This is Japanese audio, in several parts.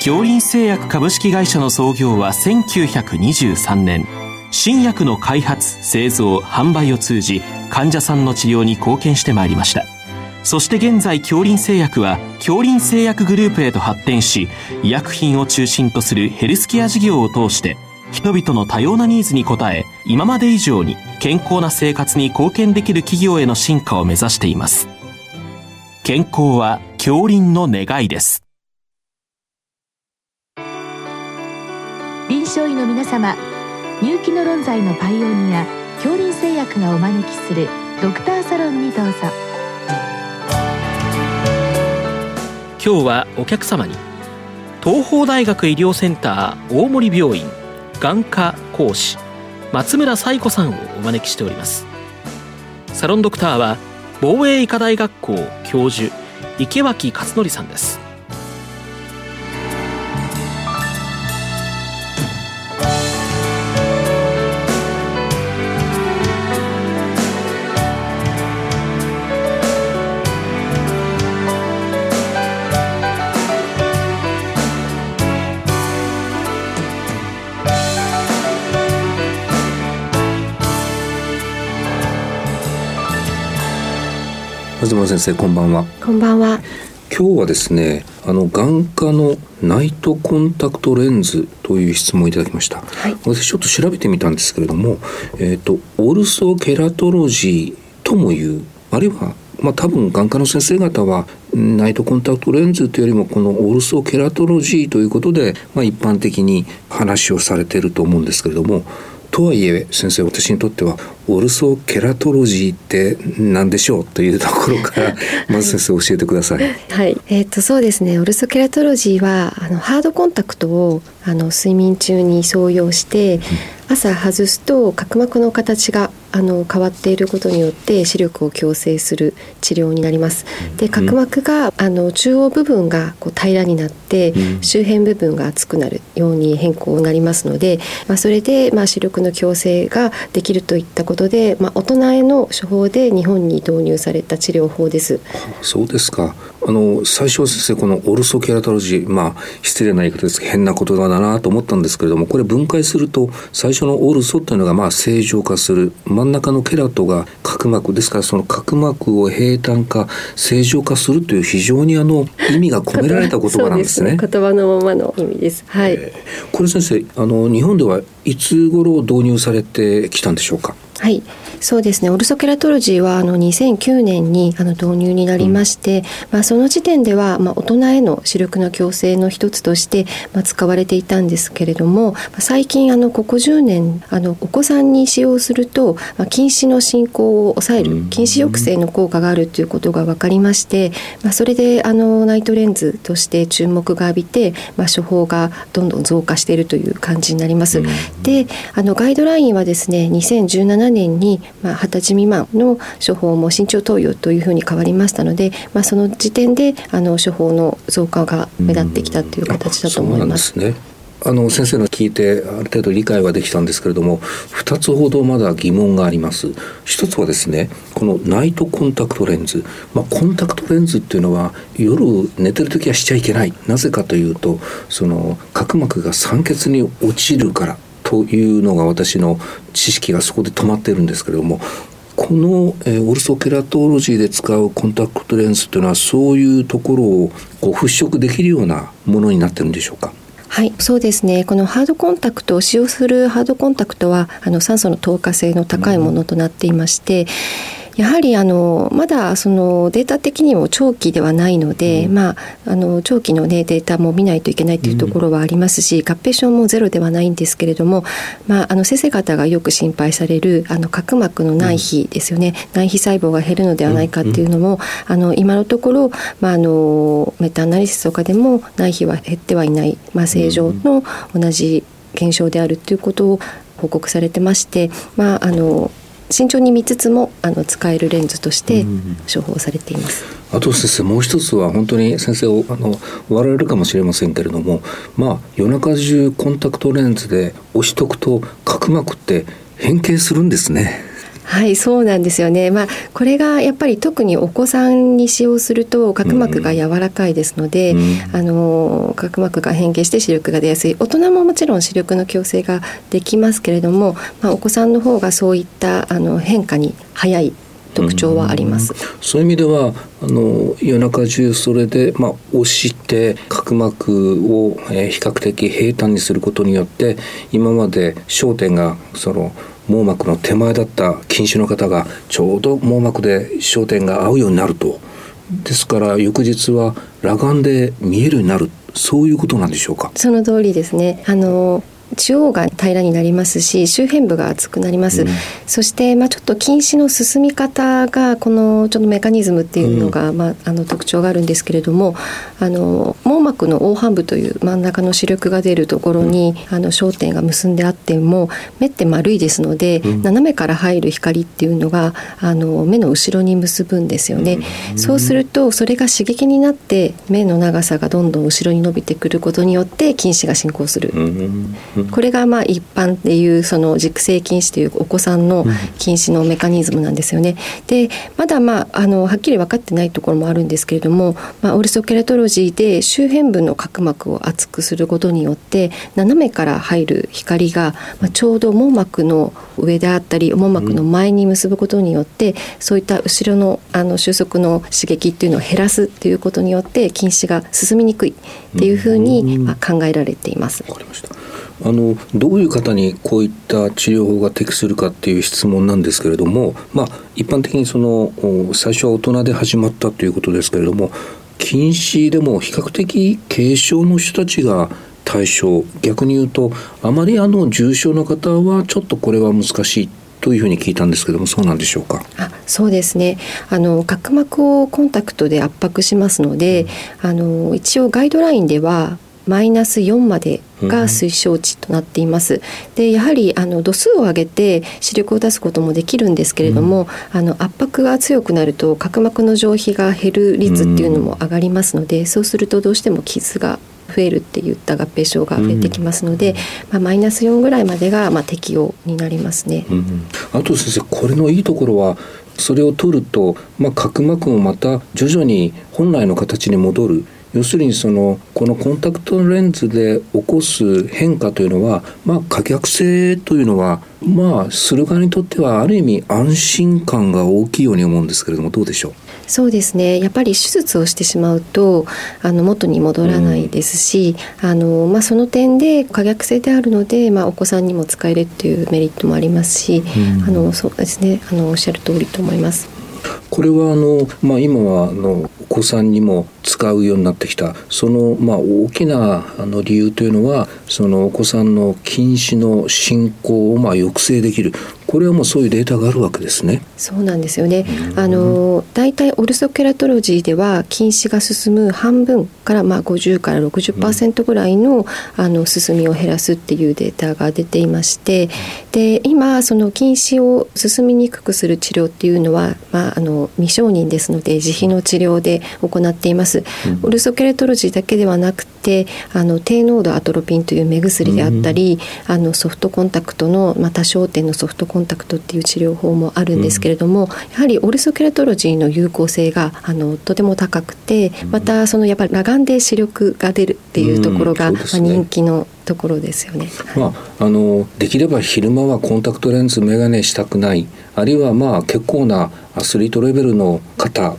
京林製薬株式会社の創業は1923年。新薬の開発製造販売を通じ患者さんの治療に貢献してまいりました。そして現在京林製薬は京林製薬グループへと発展し医薬品を中心とするヘルスケア事業を通して人々の多様なニーズに応え今まで以上に健康な生活に貢献できる企業への進化を目指しています。健康は京林の願いです。臨床医の皆様入気の論剤のパイオニア恐林製薬がお招きするドクターサロンにどうぞ。今日はお客様に東邦大学医療センター大森病院眼科講師松村彩子さんをお招きしております。サロンドクターは防衛医科大学校教授池脇勝則さんです。東先生こんばんは。こんばんは。今日はですねあの眼科のナイトコンタクトレンズという質問をいただきました、はい、私ちょっと調べてみたんですけれどもえっ、ー、とオルソケラトロジーともいうあるいはまあ多分眼科の先生方はナイトコンタクトレンズというよりもこのオルソケラトロジーということで、まあ、一般的に話をされていると思うんですけれどもとはいえ先生私にとってはオルソケラトロジーって何でしょうというところからまず先生教えてください。はい、えっ、ー、とそうですねオルソケラトロジーはあのハードコンタクトをあの睡眠中に装用して、うん朝外すと角膜の形があの変わっていることによって視力を矯正する治療になります。で角膜があの中央部分がこう平らになって、周辺部分が厚くなるように変更になりますので、まあ、それでまあ視力の矯正ができるといったことで、まあ、大人への処方で日本に導入された治療法です。そうですか。あの最初は先生このオルソケラトロジーまあ失礼な言い方ですけど変な言葉だなと思ったんですけれどもこれ分解すると最初のオルソというのがまあ正常化する真ん中のケラトが角膜ですからその角膜を平坦化正常化するという非常にあの意味が込められた言葉なんですね。すね言葉のままの意味です。はい。えー、これ先生あの日本ではいつ頃導入されてきたんでしょうか？はい、そうですね。オルソケラトロジーはあの2009年にあの導入になりまして、うん、まあその時点ではまあ大人への視力の矯正の一つとしてまあ使われていたんですけれども、最近あのここ10年あのお子さんに使用するとまあ近視の進行を抑える近視抑制の効果があるということが分かりまして、まあそれであのナイトレンズとして注目が浴びて、まあ処方がどんどん増加しているという感じになります。うん、で、あのガイドラインはですね、2017 2017年に、まあ、20歳未満の処方も慎重投与というふうに変わりましたので、まあ、その時点であの処方の増加が目立ってきたという形だと思います。あの先生の聞いてある程度理解はできたんですけれども2つほどまだ疑問があります。一つはですねこのナイトコンタクトレンズ、まあ、コンタクトレンズっていうのは夜寝てる時はしちゃいけない。なぜかというとその角膜が酸欠に陥るから。というのが私の知識がそこで止まってるんですけれどもこの、えー、オルソケラトロジーで使うコンタクトレンズというのはそういうところをこう払拭できるようなものになってるんでしょうか？はい、そうですね。このハードコンタクトを使用するハードコンタクトはあの酸素の透過性の高いものとなっていまして、うんやはりあのまだそのデータ的にも長期ではないので、うん、まあ、あの長期の、ね、データも見ないといけないというところはありますし、うん、合併症もゼロではないんですけれども、まあ、あの先生方がよく心配されるあの角膜の内皮ですよね、うん、内皮細胞が減るのではないかっていうのも、あの今のところ、まあ、あのメタアナリシスとかでも内皮は減ってはいない、まあ、正常の同じ現象であるということを報告されてまして、まあ、あの慎重に見つつもあの使えるレンズとして処方されています。あと先生もう一つは本当に先生をあの笑われるかもしれませんけれどもまあ夜中中コンタクトレンズで押しとくと角膜って変形するんですね。はいそうなんですよね、まあ、これがやっぱり特にお子さんに使用すると角膜が柔らかいですので、うん、あの角膜が変形して視力が出やすい。大人ももちろん視力の矯正ができますけれども、まあ、お子さんの方がそういったあの変化に早い特徴はあります。そういう意味ではあの夜中中それで、まあ、押して角膜を、えー、比較的平坦にすることによって今まで焦点がその網膜の手前だった近視の方がちょうど網膜で焦点が合うようになると。ですから翌日は裸眼で見えるようになる。そういうことなんでしょうか？その通りですね。あの中央が平らになりますし周辺部が厚くなります、うん、そしてまあちょっと近視の進み方がこのちょっとメカニズムっていうのが、うん、まああの特徴があるんですけれどもあの網膜の黄斑部という真ん中の視力が出るところに、うん、あの焦点が結んであっても目って丸いですので、斜めから入る光っていうのがあの目の後ろに結ぶんですよね、そうするとそれが刺激になって目の長さがどんどん後ろに伸びてくることによって近視が進行する。これがまあ一般でいうその熟成禁止というお子さんの禁止のメカニズムなんですよね。でまだまああのはっきり分かってないところもあるんですけれども、まあ、オルソケラトロジーで周辺部の角膜を厚くすることによって斜めから入る光が、まあ、ちょうど網膜の上であったり網膜の前に結ぶことによって、そういった後ろのあの収束の刺激っていうのを減らすっていうことによって近視が進みにくいっていうふうに、まあ、考えられています。わかりましたあのどういう方にこういった治療法が適するかっていう質問なんですけれども、まあ、一般的にその最初は大人で始まったということですけれども近視でも比較的軽症の人たちが対象逆に言うとあまりあの重症の方はちょっとこれは難しいというふうに聞いたんですけどもそうなんでしょうか？あそうですね。あの角膜をコンタクトで圧迫しますので、うん、あの一応ガイドラインではマイナス4までが推奨値となっています。でやはりあの度数を上げて視力を出すこともできるんですけれども、うん、あの圧迫が強くなると角膜の上皮が減る率っていうのも上がりますので、うん、そうするとどうしても傷が増えるっていった合併症が増えてきますので、うん、まあ、マイナス4ぐらいまでがまあ適用になりますね。あと先生これのいいところはそれを取ると、まあ、角膜もまた徐々に本来の形に戻る要するにそのこのコンタクトレンズで起こす変化というのは、まあ、可逆性というのは、まあ、する側にとってはある意味安心感が大きいように思うんですけれどもどうでしょう？そうですね。やっぱり手術をしてしまうとあの元に戻らないですし、うん、あのまあ、その点で可逆性であるので、まあ、お子さんにも使えるっていうメリットもありますし、うん、あのそうですね。あのおっしゃる通りと思います。これはあの、まあ、今はあのお子さんにも使うようになってきたその、まあ、大きなあの理由というのはそのお子さんの近視の進行をまあ抑制できるこれはもうそういうデータがあるわけですね。そうなんですよね。あの大体オルソケラトロジーでは近視が進む半分からまあ50から60%ぐらいの,、あの進みを減らすっていうデータが出ていまして、で今その近視を進みにくくする治療っていうのはまああの未承認ですので自費の治療で行っています。オルソケラトロジーだけではなくてあの低濃度アトロピンという目薬であったり、あのソフトコンタクトのまた焦点のソフトコンタクトっていう治療法もあるんですけれども、うん、やはりオルソケラトロジーの有効性があのとても高くてまたそのやっぱり裸眼で視力が出るっていうところが、うんね、まあ、人気のところですよね。まあ、あのできれば昼間はコンタクトレンズ眼鏡したくない。あるいはまあ結構なアスリートレベルの方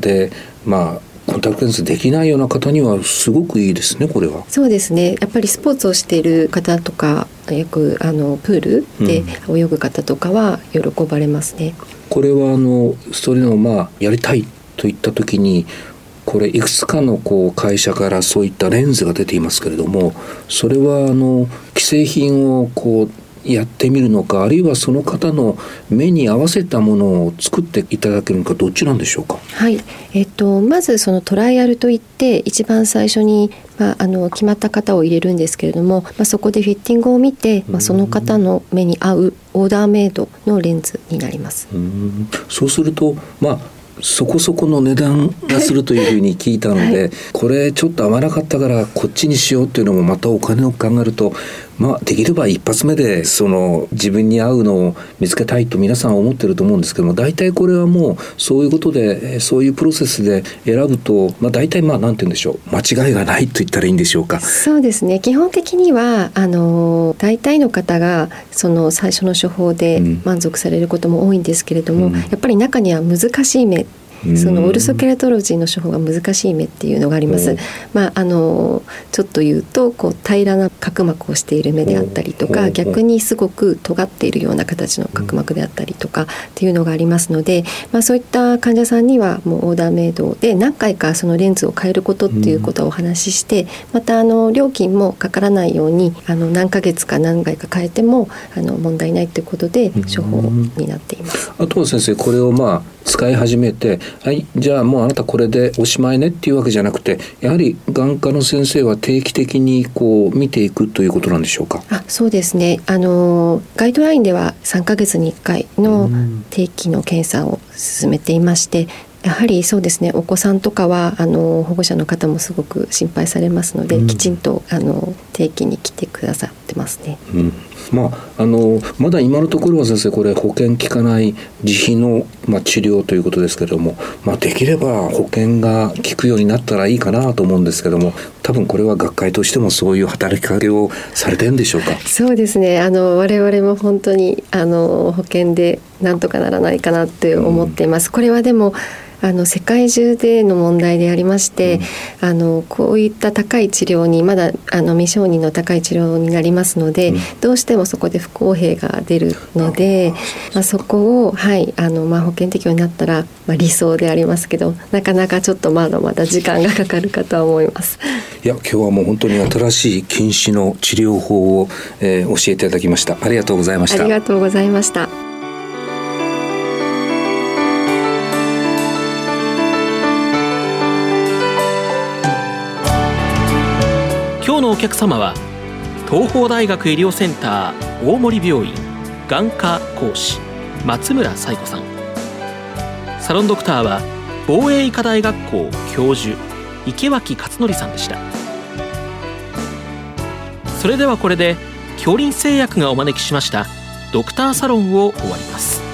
でまあコンタクトレンズできないような方にはすごくいいですねこれは。そうですねやっぱりスポーツをしている方とかよくあのプールで泳ぐ方とかは喜ばれますね。うん、これはあのそれのまあやりたいといった時にこれいくつかのこう会社からそういったレンズが出ていますけれどもそれはあの既製品をこうやってみるのかあるいはその方の目に合わせたものを作っていただけるのかどっちなんでしょうか？はい、えっとまずそのトライアルといって一番最初にまああの決まった方を入れるんですけれども、まあそこでフィッティングを見て、まあその方の目に合うオーダーメイドのレンズになります。うそうするとまあそこそこの値段がするというふうに聞いたので、はい、これちょっと合わなかったからこっちにしようっていうのもまたお金を考えるとまあ、できれば一発目でその自分に合うのを見つけたいと皆さん思ってると思うんですけども大体これはもうそういうことでそういうプロセスで選ぶと、まあ、大体まあ何て言うんでしょう。間違いがないと言ったらいいんでしょうか。そうですね。基本的にはあの大体の方がその最初の処方で満足されることも多いんですけれども、うん、やっぱり中には難しい目そのオルソケラトロジーの処方が難しい目っていうのがあります。まああのちょっと言うとこう平らな角膜をしている目であったりとか逆にすごく尖っているような形の角膜であったりとかっていうのがありますので、まあそういった患者さんにはもうオーダーメイドで何回かそのレンズを変えることっていうことをお話しして、またあの料金もかからないようにあの何ヶ月か何回か変えてもあの問題ないということで処方になっています。あとは先生これをまあ使い始めてはいじゃあもうあなたこれでおしまいねっていうわけじゃなくてやはり眼科の先生は定期的にこう見ていくということなんでしょうか？あそうですね。あのガイドラインでは3か月に1回の定期の検査を進めていましてやはりそうですね。お子さんとかはあの保護者の方もすごく心配されますので、うん、きちんとあの定期に来てくださってますね。うんまあ、あのまだ今のところは先生これ保険効かない自費の、まあ、治療ということですけれども、まあ、できれば保険が効くようになったらいいかなと思うんですけども多分これは学会としてもそういう働きかけをされてるんでしょうか？そうですね。あの我々も本当にあの保険でなんとかならないかなって思っています。うん、これはでもあの世界中での問題でありまして、うん、あのこういった高い治療にまだあの未承認の高い治療になりますので、うん、どうしてもそこで不公平が出るので、まあ、そこを、はいあのまあ、保険適用になったら、まあ、理想でありますけどなかなかちょっとまだまだ時間がかかるかとは思います。いや今日はもう本当に新しい禁止の治療法を、えー、教えていただきました。ありがとうございました。ありがとうございました客様は東邦大学医療センター大森病院眼科講師松村彩子さん。サロンドクターは防衛医科大学校教授池脇勝則さんでした。それではこれで恐林製薬がお招きしましたドクターサロンを終わります。